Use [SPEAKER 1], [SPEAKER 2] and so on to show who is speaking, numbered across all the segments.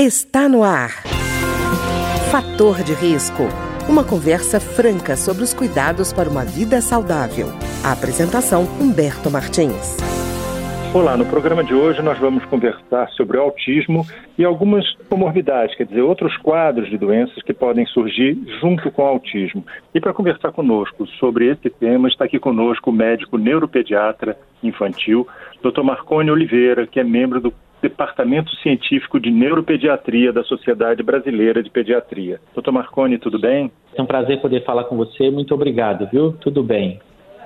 [SPEAKER 1] Está no ar. Fator de risco. Uma conversa franca sobre os cuidados para uma vida saudável. A apresentação Humberto Martins.
[SPEAKER 2] Olá, no programa de hoje nós vamos conversar sobre o autismo e algumas comorbidades, quer dizer, outros quadros de doenças que podem surgir junto com o autismo. E para conversar conosco sobre esse tema, está aqui conosco o médico neuropediatra infantil, Dr. Marcone Oliveira, que é membro do Departamento Científico de Neuropediatria da Sociedade Brasileira de Pediatria. Doutor Marconi, tudo bem?
[SPEAKER 3] É um prazer poder falar com você. Muito obrigado, viu? Tudo bem.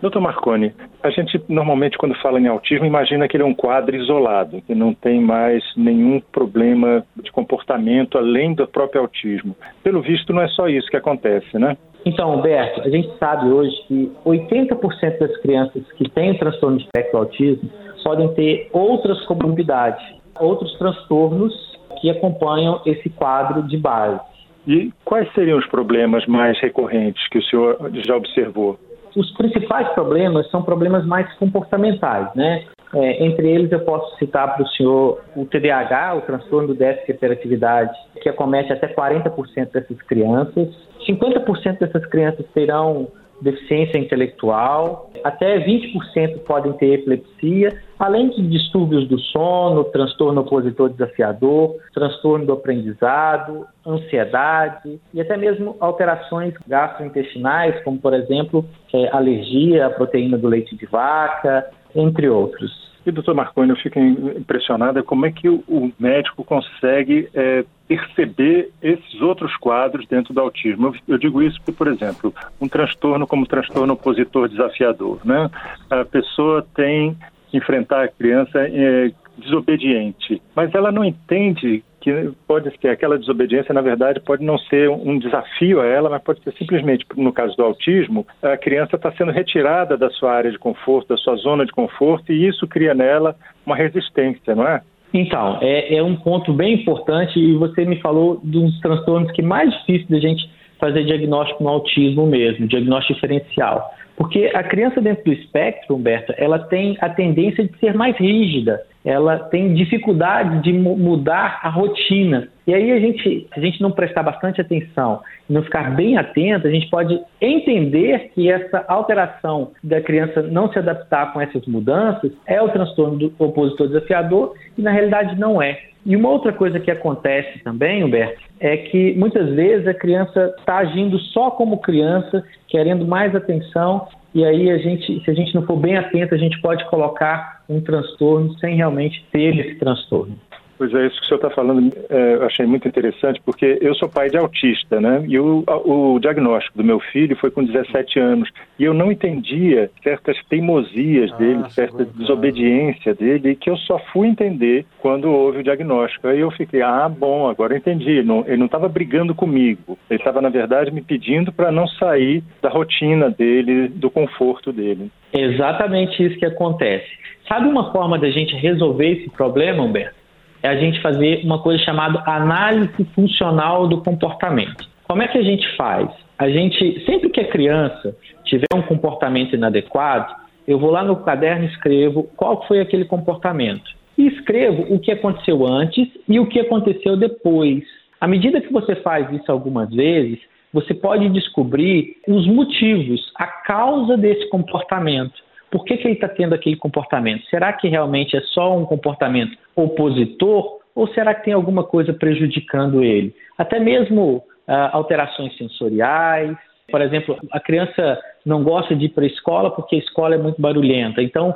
[SPEAKER 2] Doutor Marconi, a gente normalmente, quando fala em autismo, imagina que ele é um quadro isolado, que não tem mais nenhum problema de comportamento além do próprio autismo. Pelo visto, não é só isso que acontece, né?
[SPEAKER 3] Então, Humberto, a gente sabe hoje que 80% das crianças que têm transtorno de espectro autismo podem ter outras comorbidades, outros transtornos que acompanham esse quadro de base.
[SPEAKER 2] E quais seriam os problemas mais recorrentes que o senhor já observou?
[SPEAKER 3] Os principais problemas são problemas mais comportamentais, né? É, entre eles, eu posso citar para o senhor o TDAH, o transtorno do déficit de hiperatividade, que acomete até 40% dessas crianças. 50% dessas crianças terão deficiência intelectual, até 20% podem ter epilepsia, além de distúrbios do sono, transtorno opositor desafiador, transtorno do aprendizado, ansiedade e até mesmo alterações gastrointestinais, como por exemplo é, alergia à proteína do leite de vaca, entre outros.
[SPEAKER 2] E, doutor Marconi, eu fico impressionada como é que o médico consegue é, perceber esses outros quadros dentro do autismo. Eu, digo isso porque, por exemplo, um transtorno como o transtorno opositor desafiador, né? A pessoa tem que enfrentar a criança é, desobediente, mas ela não entende que pode ser aquela desobediência, na verdade, pode não ser um desafio a ela, mas pode ser simplesmente, no caso do autismo, a criança está sendo retirada da sua área de conforto, da sua zona de conforto, e isso cria nela uma resistência, não é?
[SPEAKER 3] Então, é, é um ponto bem importante e você me falou dos transtornos que é mais difícil da gente fazer diagnóstico no autismo mesmo, diagnóstico diferencial. Porque a criança dentro do espectro, Humberto, ela tem a tendência de ser mais rígida, ela tem dificuldade de mudar a rotina. E aí a gente, a gente não prestar bastante atenção e não ficar bem atento, a gente pode entender que essa alteração da criança não se adaptar com essas mudanças é o transtorno do opositor desafiador e na realidade não é. E uma outra coisa que acontece também, Humberto, é que muitas vezes a criança está agindo só como criança, querendo mais atenção, e aí a gente, se a gente não for bem atento, a gente pode colocar um transtorno sem realmente ter esse transtorno.
[SPEAKER 2] Pois é, isso que o senhor está falando, é, eu achei muito interessante, porque eu sou pai de autista, né? E o, o diagnóstico do meu filho foi com 17 anos. E eu não entendia certas teimosias ah, dele, certa desobediência dele, que eu só fui entender quando houve o diagnóstico. Aí eu fiquei, ah, bom, agora eu entendi. Não, ele não estava brigando comigo. Ele estava, na verdade, me pedindo para não sair da rotina dele, do conforto dele.
[SPEAKER 3] Exatamente isso que acontece. Sabe uma forma da gente resolver esse problema, Humberto? É a gente fazer uma coisa chamada análise funcional do comportamento. Como é que a gente faz? A gente, sempre que a criança tiver um comportamento inadequado, eu vou lá no caderno e escrevo qual foi aquele comportamento. E escrevo o que aconteceu antes e o que aconteceu depois. À medida que você faz isso algumas vezes, você pode descobrir os motivos, a causa desse comportamento. Por que, que ele está tendo aquele comportamento? Será que realmente é só um comportamento opositor ou será que tem alguma coisa prejudicando ele? Até mesmo ah, alterações sensoriais. Por exemplo, a criança não gosta de ir para a escola porque a escola é muito barulhenta. Então,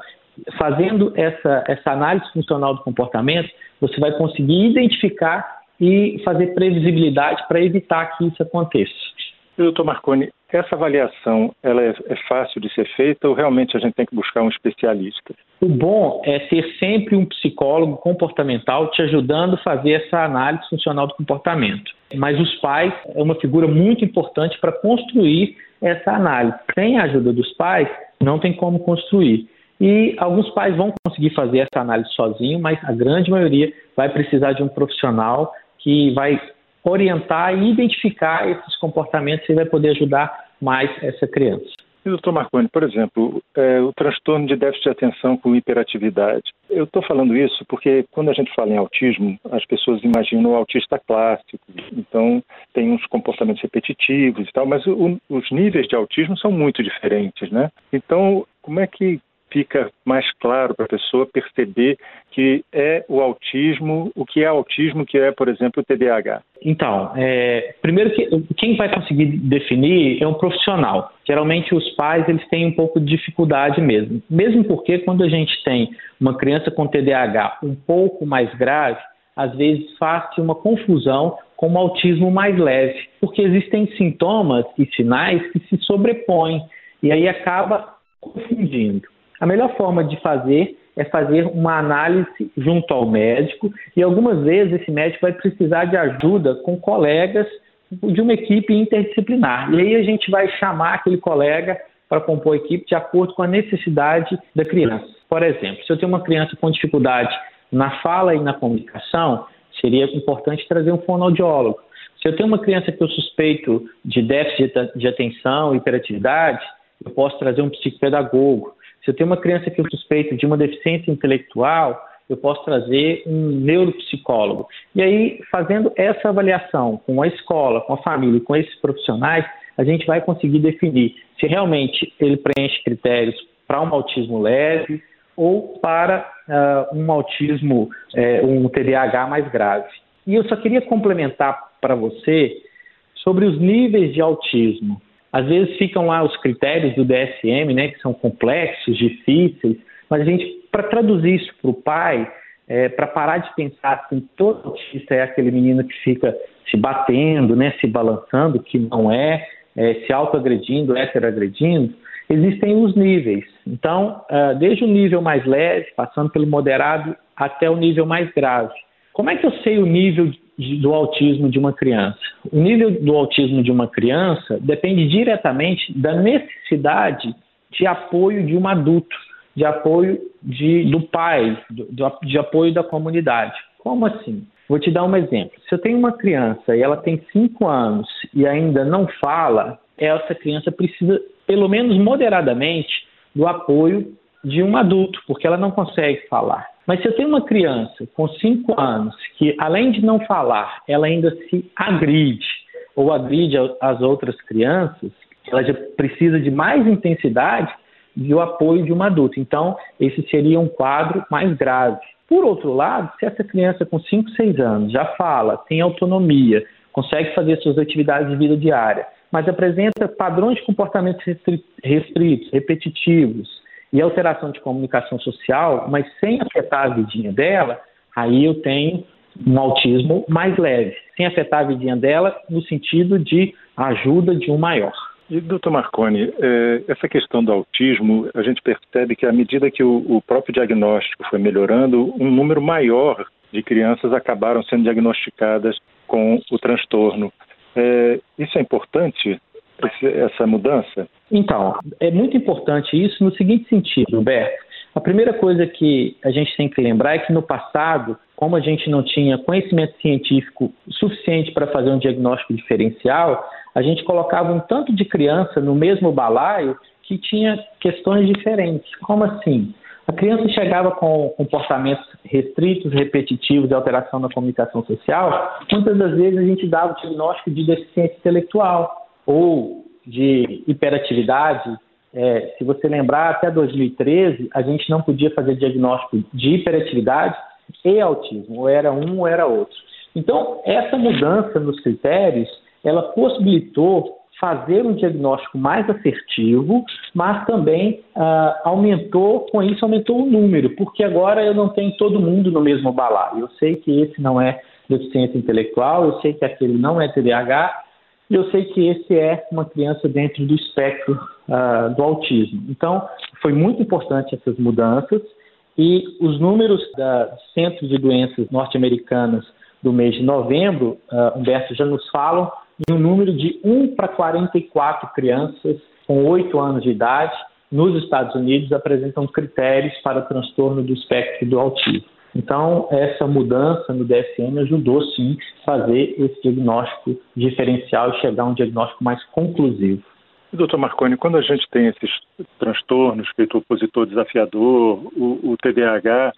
[SPEAKER 3] fazendo essa, essa análise funcional do comportamento, você vai conseguir identificar e fazer previsibilidade para evitar que isso aconteça.
[SPEAKER 2] Doutor Marconi, essa avaliação ela é, é, fácil de ser feita ou realmente a gente tem que buscar um especialista?
[SPEAKER 3] O bom é ter sempre um psicólogo comportamental te ajudando a fazer essa análise funcional do comportamento. Mas os pais é uma figura muito importante para construir essa análise. Sem a ajuda dos pais, não tem como construir. E alguns pais vão conseguir fazer essa análise sozinho, mas a grande maioria vai precisar de um profissional que vai orientar e identificar esses comportamentos e vai poder ajudar mais essa criança.
[SPEAKER 2] E, doutor Marconi, por exemplo, é, o transtorno de déficit de atenção com hiperatividade. Eu estou falando isso porque quando a gente fala em autismo, as pessoas imaginam o autista clássico, então tem uns comportamentos repetitivos e tal, mas o, os níveis de autismo são muito diferentes, né? Então, como é que fica mais claro para a pessoa perceber que é o autismo, o que é autismo, que é, por exemplo, o TDAH?
[SPEAKER 3] Então, é, primeiro que quem vai conseguir definir é um profissional. Geralmente os pais eles têm um pouco de dificuldade mesmo, mesmo porque quando a gente tem uma criança com TDAH um pouco mais grave, às vezes faz-se uma confusão com o autismo mais leve, porque existem sintomas e sinais que se sobrepõem e aí acaba confundindo. A melhor forma de fazer é fazer uma análise junto ao médico e algumas vezes esse médico vai precisar de ajuda com colegas de uma equipe interdisciplinar. E aí a gente vai chamar aquele colega para compor a equipe de acordo com a necessidade da criança. Por exemplo, se eu tenho uma criança com dificuldade na fala e na comunicação, seria importante trazer um fonoaudiólogo. Se eu tenho uma criança que eu suspeito de déficit de atenção hiperatividade, eu posso trazer um psicopedagogo. Se eu tenho uma criança que eu suspeito de uma deficiência intelectual, eu posso trazer um neuropsicólogo. E aí, fazendo essa avaliação com a escola, com a família, com esses profissionais, a gente vai conseguir definir se realmente ele preenche critérios para um autismo leve ou para uh, um autismo, uh, um TDAH mais grave. E eu só queria complementar para você sobre os níveis de autismo. Às vezes ficam lá os critérios do DSM, né, que são complexos, difíceis, mas a gente, para traduzir isso para o pai, é, para parar de pensar que todo autista é aquele menino que fica se batendo, né, se balançando, que não é, é se autoagredindo, heteroagredindo, existem os níveis. Então, uh, desde o nível mais leve, passando pelo moderado, até o nível mais grave. Como é que eu sei o nível do autismo de uma criança. O nível do autismo de uma criança depende diretamente da necessidade de apoio de um adulto, de apoio de, do pai, de, de apoio da comunidade. Como assim? Vou te dar um exemplo. Se eu tenho uma criança e ela tem 5 anos e ainda não fala, essa criança precisa, pelo menos moderadamente, do apoio de um adulto, porque ela não consegue falar. Mas se eu tenho uma criança com 5 anos que, além de não falar, ela ainda se agride ou agride as outras crianças, ela já precisa de mais intensidade e o apoio de um adulto. Então, esse seria um quadro mais grave. Por outro lado, se essa criança com 5, 6 anos já fala, tem autonomia, consegue fazer suas atividades de vida diária, mas apresenta padrões de comportamento restritos, repetitivos, e alteração de comunicação social, mas sem afetar a vidinha dela, aí eu tenho um autismo mais leve, sem afetar a vidinha dela no sentido de ajuda de um maior.
[SPEAKER 2] E, doutor Marconi, é, essa questão do autismo, a gente percebe que à medida que o, próprio diagnóstico foi melhorando, um número maior de crianças acabaram sendo diagnosticadas com o transtorno. É, isso é importante essa mudança?
[SPEAKER 3] Então, é muito importante isso no seguinte sentido, Humberto. A primeira coisa que a gente tem que lembrar é que no passado, como a gente não tinha conhecimento científico suficiente para fazer um diagnóstico diferencial, a gente colocava um tanto de criança no mesmo balaio que tinha questões diferentes. Como assim? A criança chegava com comportamentos restritos, repetitivos, de alteração na comunicação social. Muitas das vezes a gente dava o diagnóstico de deficiência intelectual ou de hiperatividade, é, se você lembrar, até 2013, a gente não podia fazer diagnóstico de hiperatividade e autismo, ou era um ou era outro. Então, essa mudança nos critérios, ela possibilitou fazer um diagnóstico mais assertivo, mas também ah, aumentou, com isso aumentou o número, porque agora eu não tenho todo mundo no mesmo balaio. Eu sei que esse não é deficiência intelectual, eu sei que aquele não é TDAH, e eu sei que esse é uma criança dentro do espectro uh, do autismo. Então, foi muito importante essas mudanças e os números da Centro de Doenças Norte-Americanas do mês de novembro, uh, Humberto, já nos falam um número de 1 para 44 crianças com 8 anos de idade nos Estados Unidos apresentam critérios para transtorno do espectro do autismo. Então, essa mudança no DSM ajudou sim a fazer esse diagnóstico diferencial e chegar a um diagnóstico mais conclusivo.
[SPEAKER 2] Doutor Marconi, quando a gente tem esses transtornos, feito opositor desafiador, o, o TDAH,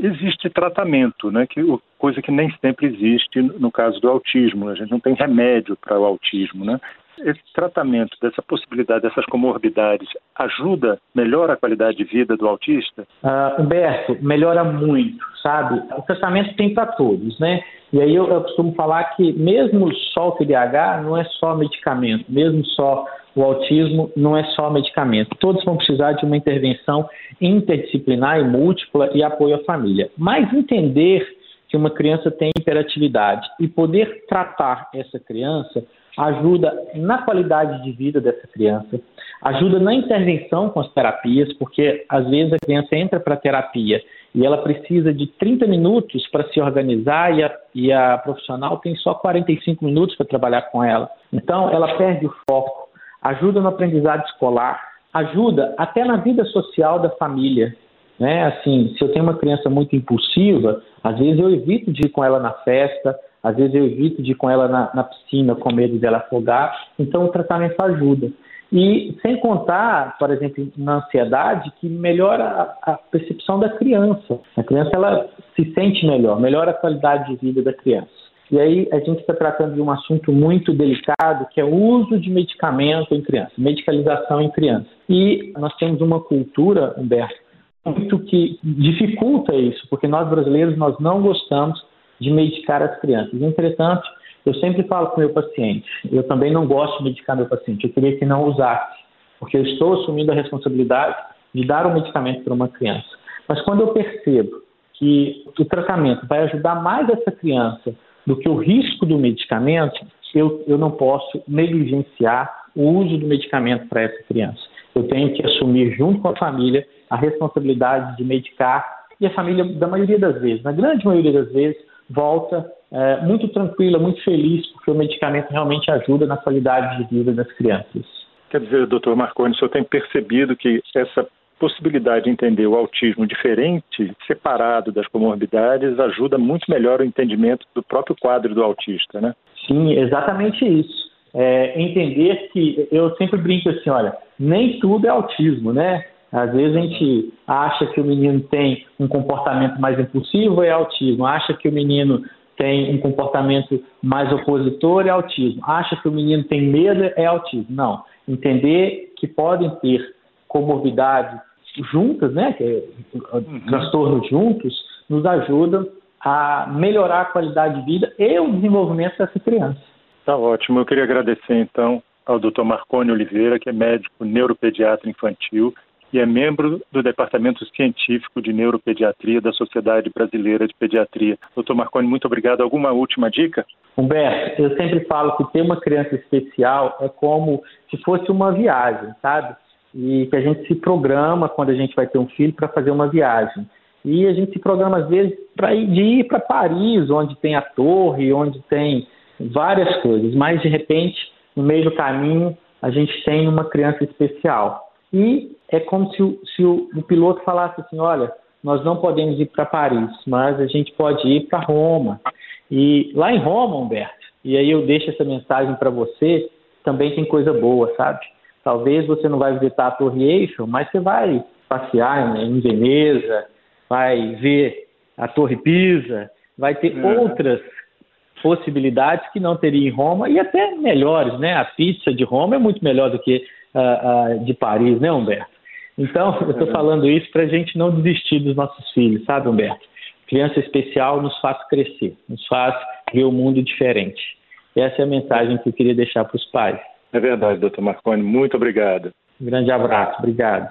[SPEAKER 2] existe tratamento, né? Que, coisa que nem sempre existe no caso do autismo. A gente não tem remédio para o autismo, né? Esse tratamento dessa possibilidade, dessas comorbidades, ajuda, melhora a qualidade de vida do autista?
[SPEAKER 3] Uh, Humberto, melhora muito, sabe? O tratamento tem para todos, né? E aí eu, eu costumo falar que mesmo só o TDAH não é só medicamento, mesmo só o autismo não é só medicamento. Todos vão precisar de uma intervenção interdisciplinar e múltipla e apoio à família. Mas entender que uma criança tem hiperatividade e poder tratar essa criança ajuda na qualidade de vida dessa criança, ajuda na intervenção com as terapias, porque às vezes a criança entra para terapia e ela precisa de 30 minutos para se organizar e a, e a profissional tem só 45 minutos para trabalhar com ela. Então ela perde o foco ajuda no aprendizado escolar, ajuda até na vida social da família. Né? Assim, se eu tenho uma criança muito impulsiva, às vezes eu evito de ir com ela na festa, às vezes eu evito de ir com ela na, na piscina com medo dela afogar. Então o tratamento ajuda. E sem contar, por exemplo, na ansiedade, que melhora a, a percepção da criança. A criança ela se sente melhor, melhora a qualidade de vida da criança. E aí a gente está tratando de um assunto muito delicado, que é o uso de medicamento em criança, medicalização em criança. E nós temos uma cultura, Humberto, muito que dificulta isso, porque nós brasileiros nós não gostamos de medicar as crianças. Entretanto, eu sempre falo com meu paciente, eu também não gosto de medicar meu paciente, eu queria que não usasse, porque eu estou assumindo a responsabilidade de dar o um medicamento para uma criança. Mas quando eu percebo que o tratamento vai ajudar mais essa criança do que o risco do medicamento, eu, eu não posso negligenciar o uso do medicamento para essa criança. Eu tenho que assumir, junto com a família, a responsabilidade de medicar e a família, da maioria das vezes, na grande maioria das vezes, volta é, muito tranquila, muito feliz, porque o medicamento realmente ajuda na qualidade de vida das crianças.
[SPEAKER 2] Quer dizer, doutor Marconi, o senhor tem percebido que essa possibilidade de entender o autismo diferente, separado das comorbidades, ajuda muito melhor o entendimento do próprio quadro do autista, né?
[SPEAKER 3] Sim, exatamente isso. É, entender que eu sempre brinco assim, olha, nem tudo é autismo, né? Às vezes a gente acha que o menino tem um comportamento mais impulsivo é autismo, acha que o menino tem um comportamento mais opositor é autismo, acha que o menino tem medo é autismo. Não, entender que podem ter comorbidades juntas, né, que é, uhum. transtornos juntos, nos ajudam a melhorar a qualidade de vida e o desenvolvimento dessa criança.
[SPEAKER 2] Tá ótimo. Eu queria agradecer então ao Dr. Marconi Oliveira, que é médico neuropediatra infantil e é membro do Departamento Científico de Neuropediatria da Sociedade Brasileira de Pediatria. Doutor Marconi, muito obrigado. Alguma última dica?
[SPEAKER 3] Humberto, eu sempre falo que ter uma criança especial é como se fosse uma viagem, sabe? e que a gente se programa quando a gente vai ter um filho para fazer uma viagem. E a gente se programa às vezes para ir, para Paris, onde tem a torre, onde tem várias coisas, mas de repente, no meio do caminho, a gente tem uma criança especial. E é como se, o, se o, o piloto falasse assim: olha, nós não podemos ir para Paris, mas a gente pode ir para Roma. E lá em Roma, Humberto, e aí eu deixo essa mensagem para você, também tem coisa boa, sabe? Talvez você não vai visitar a Torre Eiffel, mas você vai passear em Veneza, vai ver a Torre Pisa, vai ter é. outras possibilidades que não teria em Roma e até melhores, né? A pizza de Roma é muito melhor do que a, de Paris, né, Humberto? Então, eu estou é. falando isso para a gente não desistir dos nossos filhos, sabe, Humberto? Criança especial nos faz crescer, nos faz ver o mundo diferente. Essa é a mensagem que eu queria deixar para os pais.
[SPEAKER 2] É verdade, doutor Marconi. Muito obrigado.
[SPEAKER 3] Um grande abraço. Obrigado.